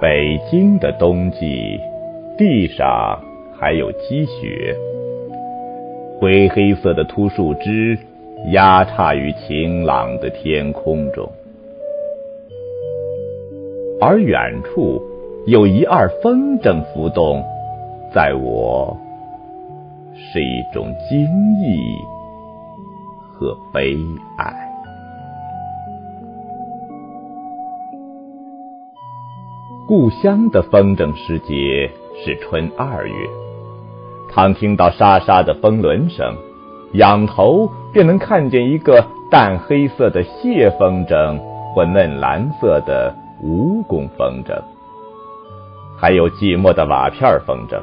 北京的冬季，地上还有积雪，灰黑色的秃树枝压叉于晴朗的天空中，而远处有一二风筝浮动，在我是一种惊异和悲哀。故乡的风筝时节是春二月，当听到沙沙的风轮声，仰头便能看见一个淡黑色的蟹风筝或嫩蓝色的蜈蚣风筝，还有寂寞的瓦片风筝，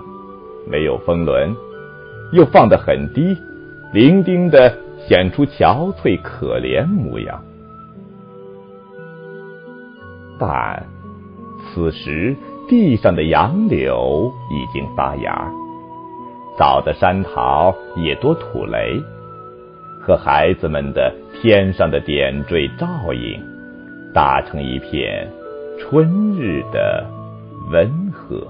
没有风轮，又放得很低，伶仃的显出憔悴可怜模样，但。此时，地上的杨柳已经发芽，早的山桃也多吐雷，和孩子们的天上的点缀照应，打成一片春日的温和。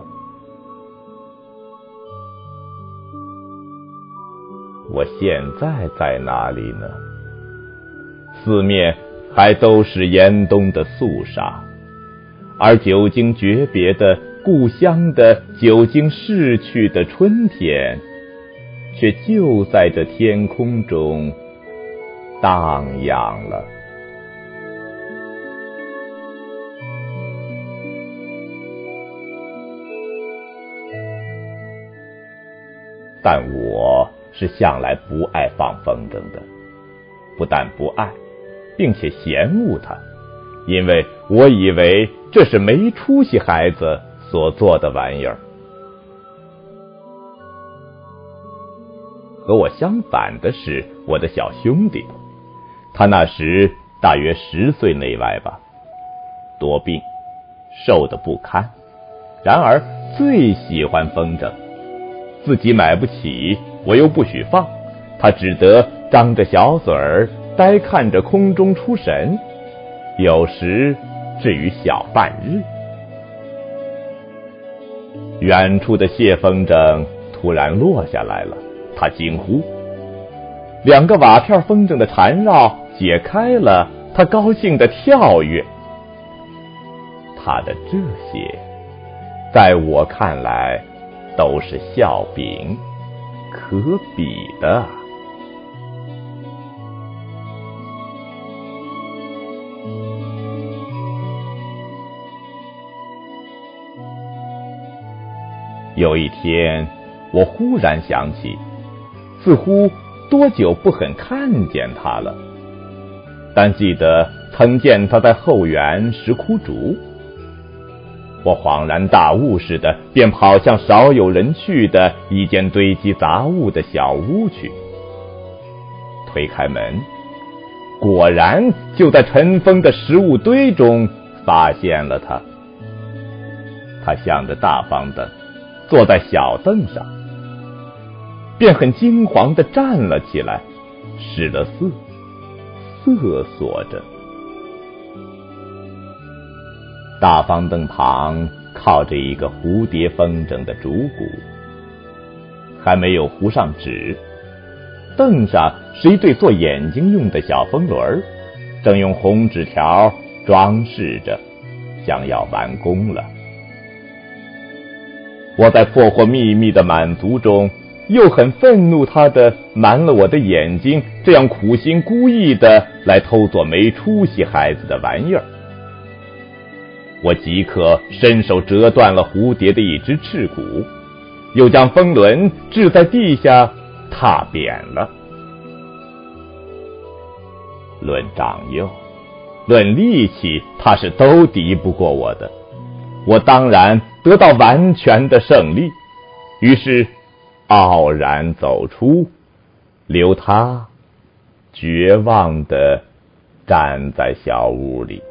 我现在在哪里呢？四面还都是严冬的肃杀。而久经诀别的故乡的久经逝去的春天，却就在这天空中荡漾了。但我是向来不爱放风筝的，不但不爱，并且嫌恶它。因为我以为这是没出息孩子所做的玩意儿。和我相反的是我的小兄弟，他那时大约十岁内外吧，多病，瘦的不堪，然而最喜欢风筝，自己买不起，我又不许放，他只得张着小嘴儿，呆看着空中出神。有时至于小半日，远处的谢风筝突然落下来了，他惊呼；两个瓦片风筝的缠绕解开了，他高兴的跳跃。他的这些，在我看来都是笑柄，可比的。有一天，我忽然想起，似乎多久不肯看见他了。但记得曾见他在后园拾枯竹。我恍然大悟似的，便跑向少有人去的一间堆积杂物的小屋去。推开门，果然就在尘封的食物堆中发现了他。他向着大方的。坐在小凳上，便很惊惶的站了起来，使了色，瑟缩着。大方凳旁靠着一个蝴蝶风筝的竹骨，还没有糊上纸。凳上是一对做眼睛用的小风轮，正用红纸条装饰着，将要完工了。我在破获秘密的满足中，又很愤怒他的瞒了我的眼睛，这样苦心孤诣的来偷做没出息孩子的玩意儿。我即刻伸手折断了蝴蝶的一只翅骨，又将风轮掷在地下踏扁了。论长幼，论力气，他是都敌不过我的。我当然得到完全的胜利，于是傲然走出，留他绝望的站在小屋里。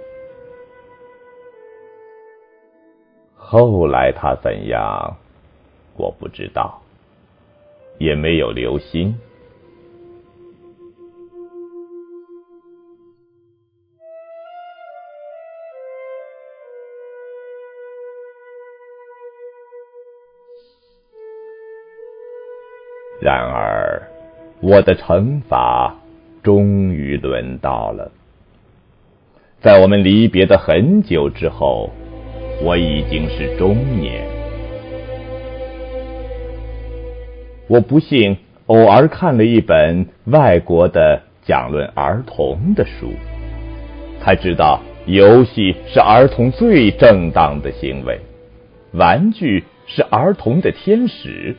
后来他怎样，我不知道，也没有留心。然而，我的惩罚终于轮到了。在我们离别的很久之后，我已经是中年。我不幸偶尔看了一本外国的讲论儿童的书，才知道游戏是儿童最正当的行为，玩具是儿童的天使。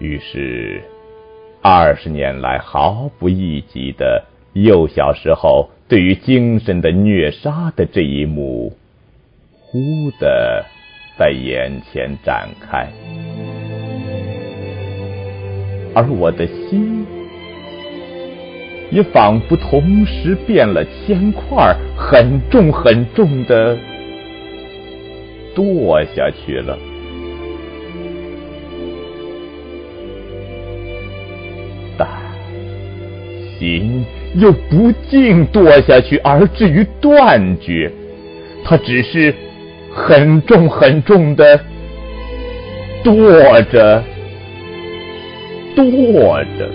于是，二十年来毫不意及的幼小时候对于精神的虐杀的这一幕，忽的在眼前展开，而我的心也仿佛同时变了千块，很重很重的堕下去了。心又不竟堕下去，而至于断绝。它只是很重很重的堕着，堕着。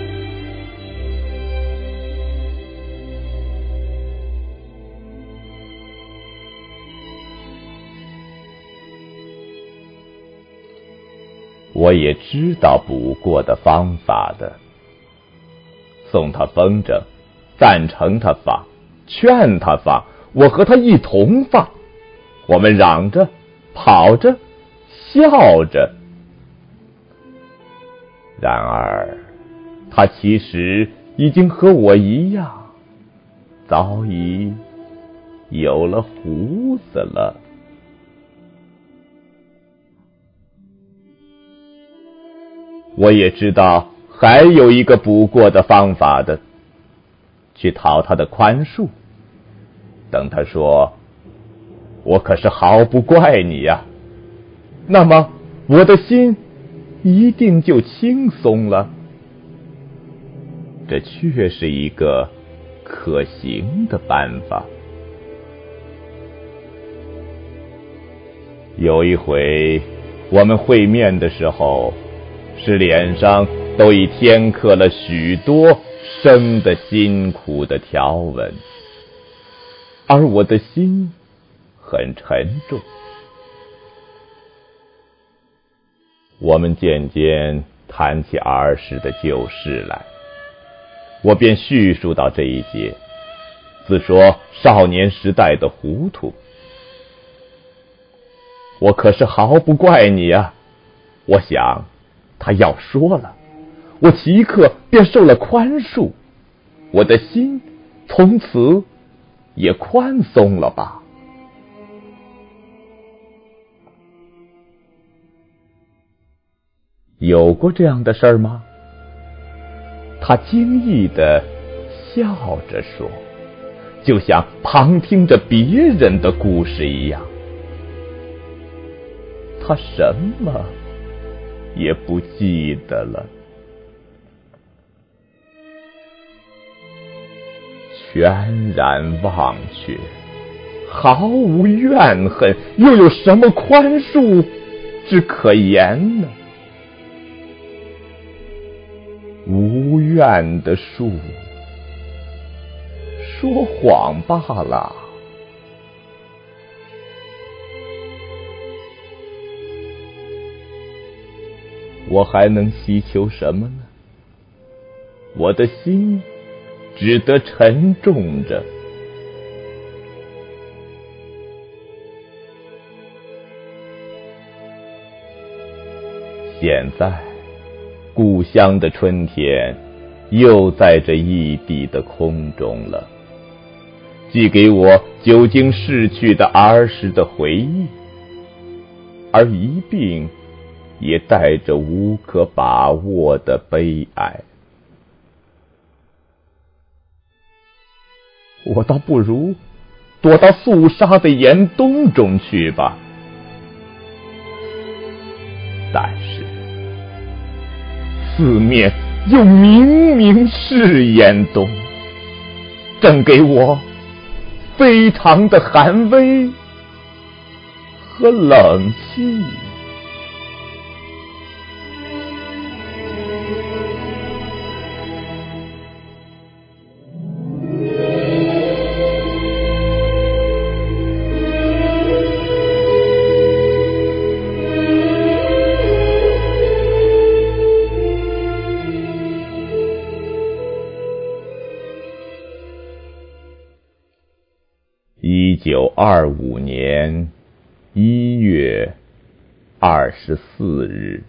我也知道补过的方法的。送他风筝，赞成他放，劝他放，我和他一同放。我们嚷着，跑着，笑着。然而，他其实已经和我一样，早已有了胡子了。我也知道。还有一个补过的方法的，去讨他的宽恕。等他说：“我可是毫不怪你呀。”那么我的心一定就轻松了。这确是一个可行的办法。有一回我们会面的时候，是脸上。都已添刻了许多生的辛苦的条纹，而我的心很沉重。我们渐渐谈起儿时的旧事来，我便叙述到这一节，自说少年时代的糊涂。我可是毫不怪你呀！我想他要说了。我即刻便受了宽恕，我的心从此也宽松了吧？有过这样的事儿吗？他惊异的笑着说，就像旁听着别人的故事一样。他什么也不记得了。全然忘却，毫无怨恨，又有什么宽恕之可言呢？无怨的树，说谎罢了。我还能祈求什么呢？我的心。只得沉重着。现在，故乡的春天又在这异地的空中了，寄给我久经逝去的儿时的回忆，而一并也带着无可把握的悲哀。我倒不如躲到肃杀的严冬中去吧。但是四面又明明是严冬，正给我非常的寒威和冷气。二五年一月二十四日。